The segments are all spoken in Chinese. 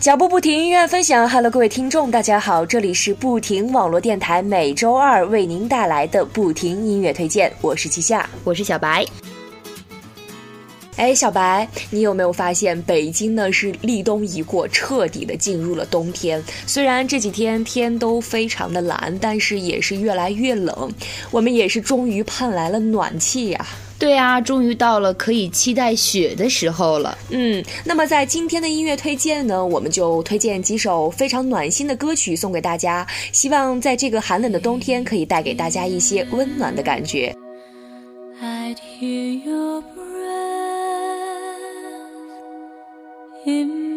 脚步不停，音乐分享。Hello，各位听众，大家好，这里是不停网络电台，每周二为您带来的不停音乐推荐。我是季夏，我是小白。哎，小白，你有没有发现北京呢是立冬一过，彻底的进入了冬天？虽然这几天天都非常的蓝，但是也是越来越冷。我们也是终于盼来了暖气呀。对啊，终于到了可以期待雪的时候了。嗯，那么在今天的音乐推荐呢，我们就推荐几首非常暖心的歌曲送给大家，希望在这个寒冷的冬天可以带给大家一些温暖的感觉。in my dream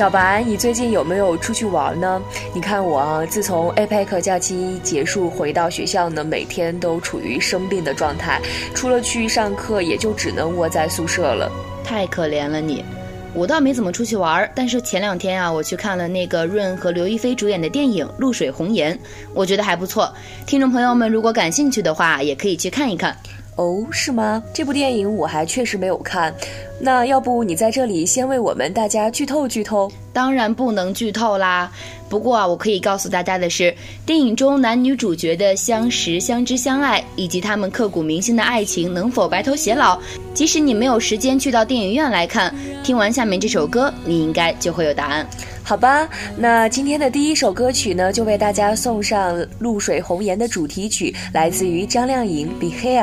小白，你最近有没有出去玩呢？你看我啊，自从 APEC 假期结束回到学校呢，每天都处于生病的状态，除了去上课，也就只能窝在宿舍了。太可怜了你，我倒没怎么出去玩，但是前两天啊，我去看了那个润和刘亦菲主演的电影《露水红颜》，我觉得还不错。听众朋友们，如果感兴趣的话，也可以去看一看。哦，是吗？这部电影我还确实没有看。那要不你在这里先为我们大家剧透剧透？当然不能剧透啦。不过啊，我可以告诉大家的是，电影中男女主角的相识、相知、相爱，以及他们刻骨铭心的爱情能否白头偕老，即使你没有时间去到电影院来看，听完下面这首歌，你应该就会有答案。好吧，那今天的第一首歌曲呢，就为大家送上《露水红颜》的主题曲，来自于张靓颖《Be Here》，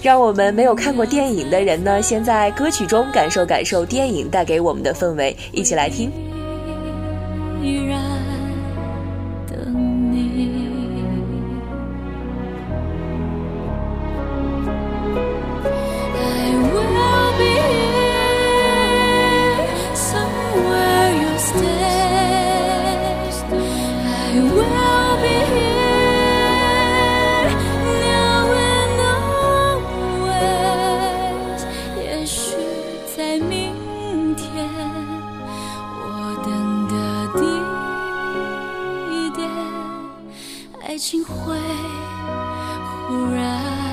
让我们没有看过电影的人呢，先在歌曲中感受感受电影带给我们的氛围，一起来听。爱情会忽然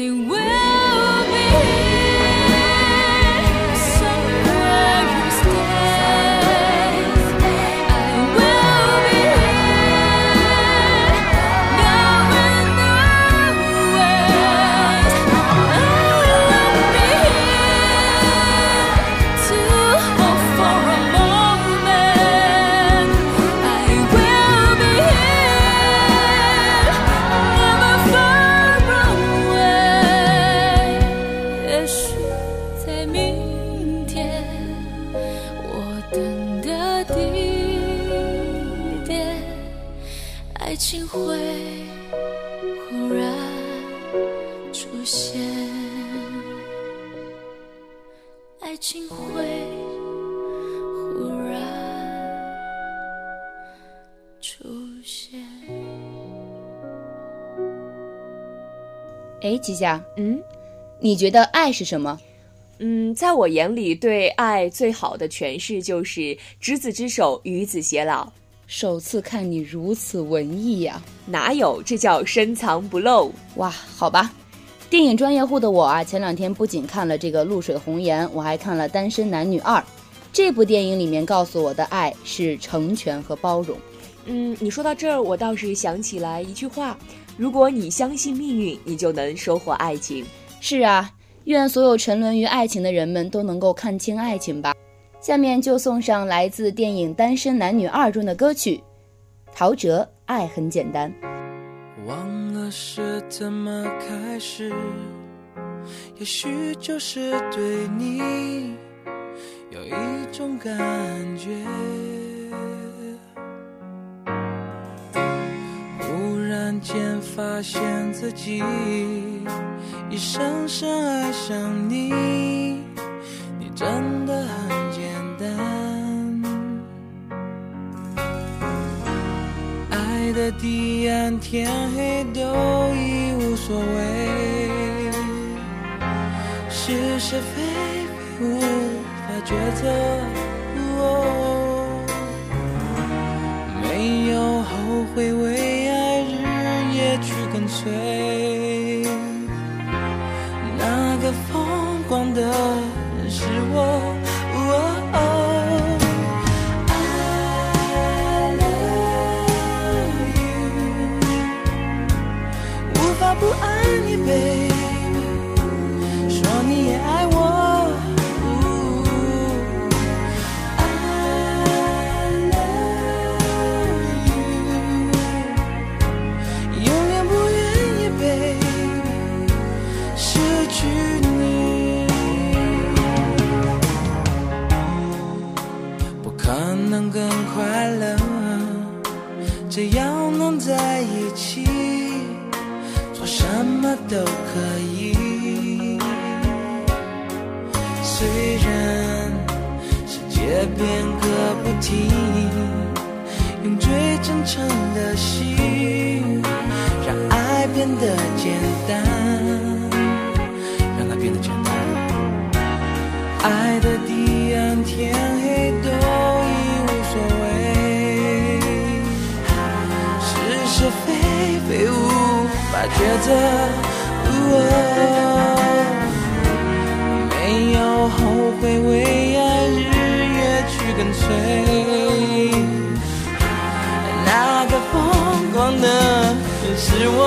I. 哎，吉祥，嗯你觉得爱是什么？嗯，在我眼里，对爱最好的诠释就是执子之手，与子偕老。首次看你如此文艺呀、哪有？这叫深藏不露。哇，好吧。电影专业户的我啊，前两天不仅看了这个《露水红颜》，我还看了《单身男女二》。这部电影里面告诉我的爱是成全和包容。嗯，你说到这儿，我倒是想起来一句话：如果你相信命运，你就能收获爱情。是啊，愿所有沉沦于爱情的人们都能够看清爱情吧。下面就送上来自电影《单身男女二》中的歌曲，陶喆《爱很简单》。忘了是怎么开始，也许就是对你有一种感觉。间发现自己已深深爱上你，你真的很简单。爱的地暗天黑都已无所谓，是是非非无法抉择。哦没有后悔，为去跟随。那个疯狂的人是我。让它变得简单。爱的地暗天黑都已无所谓，是是非非无法抉择。哦没有后悔，为爱日夜去跟随。那个疯狂的是我。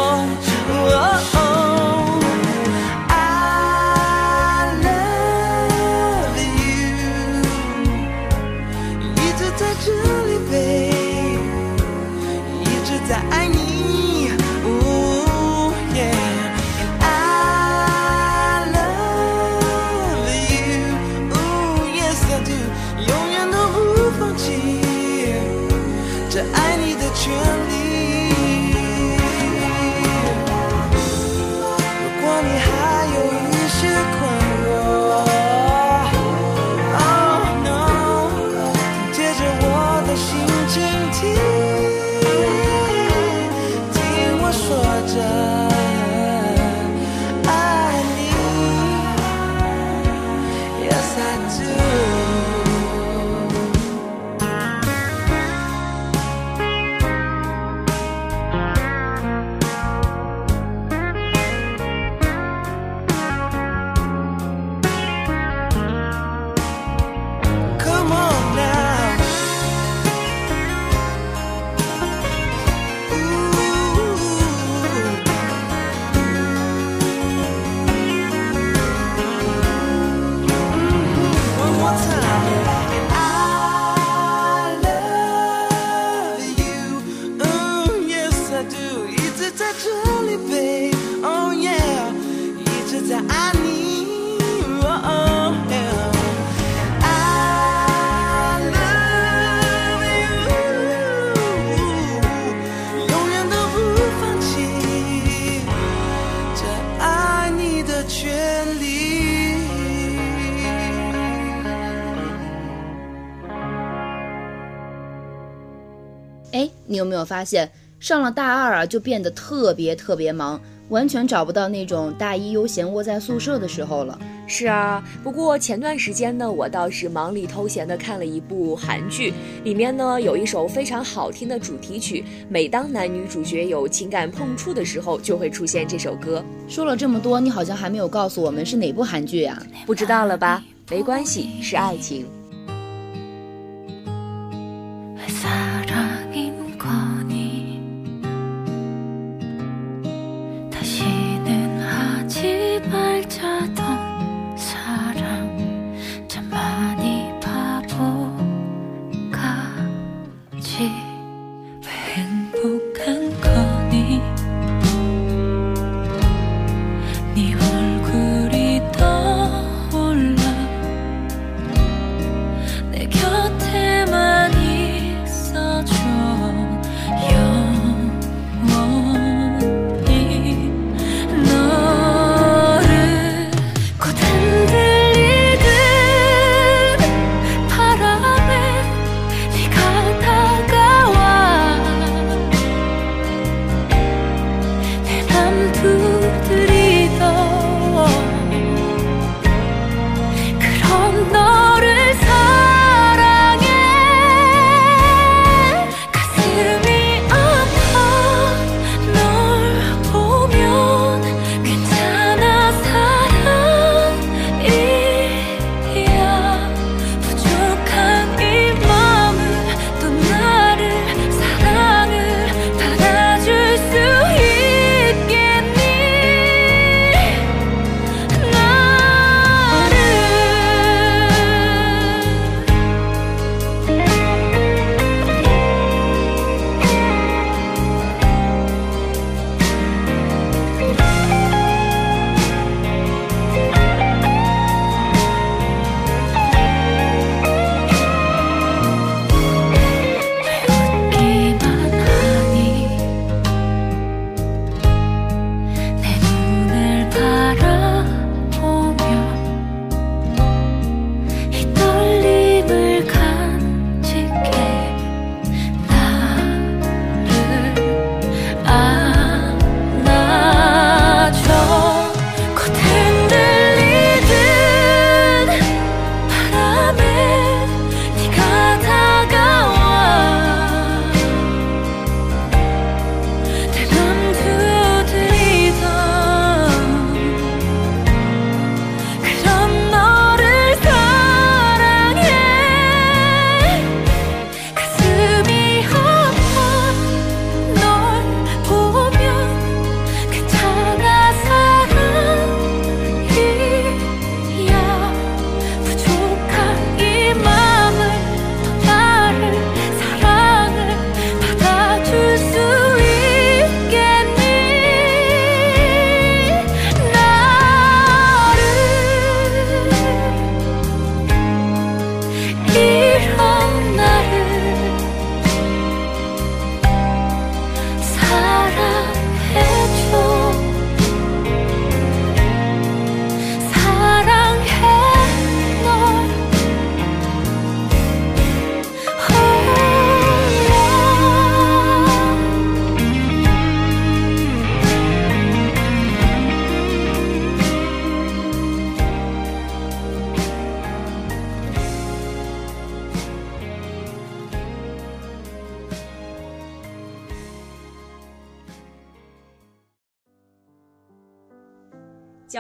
有没有发现，上了大二啊，就变得特别特别忙，完全找不到那种大一悠闲窝在宿舍的时候了。是啊，不过前段时间呢，我倒是忙里偷闲的看了一部韩剧，里面呢有一首非常好听的主题曲，每当男女主角有情感碰触的时候，就会出现这首歌。说了这么多，你好像还没有告诉我们是哪部韩剧呀？不知道了吧？没关系，是爱情。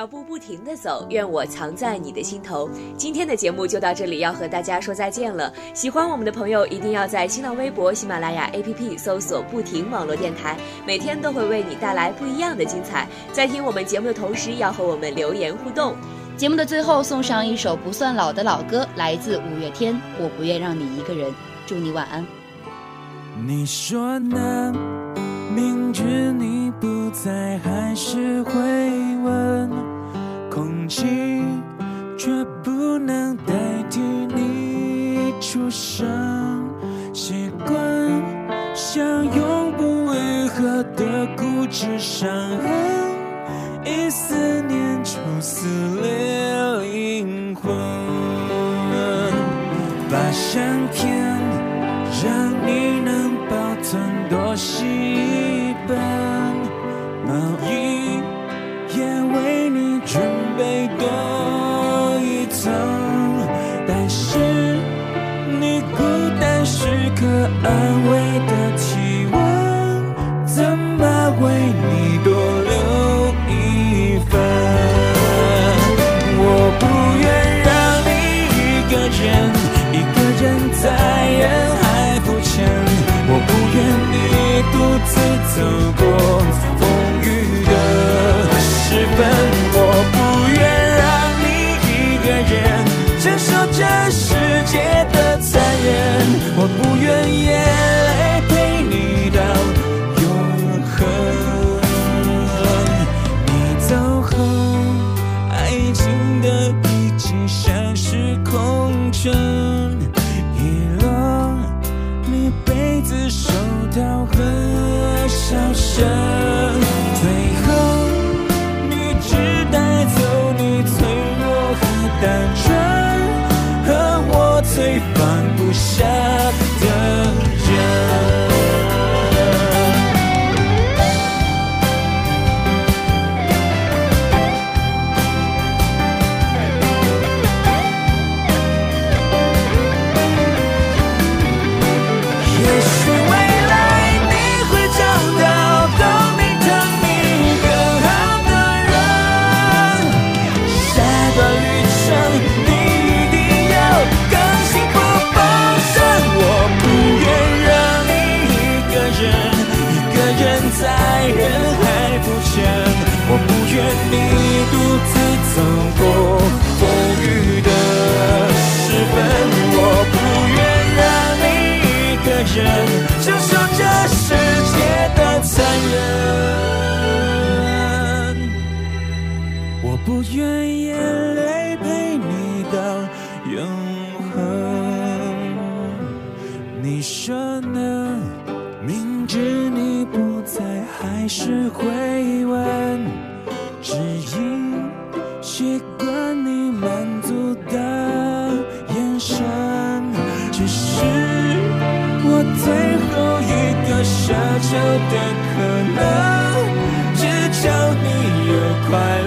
脚步不停地走，愿我藏在你的心头。”今天的节目就到这里，要和大家说再见了。喜欢我们的朋友，一定要在新浪微博、喜马拉雅 APP 搜索“不停网络电台”，每天都会为你带来不一样的精彩。在听我们节目的同时，要和我们留言互动。节目的最后送上一首不算老的老歌，来自五月天，《我不愿让你一个人》。祝你晚安。你说呢？明知你不在，还是会问。空气，却不能代替你出生。习惯像永不愈合的固执伤痕，一思念就撕裂灵魂。把相片，让你能保存多心。安慰的体温怎么为你多留一份我不愿让你一个人一个人在人海浮沉。我不愿你独自走。放不下。只会问，只因习惯你满足的眼神，这是我最后一个奢求的可能，只求你有快乐。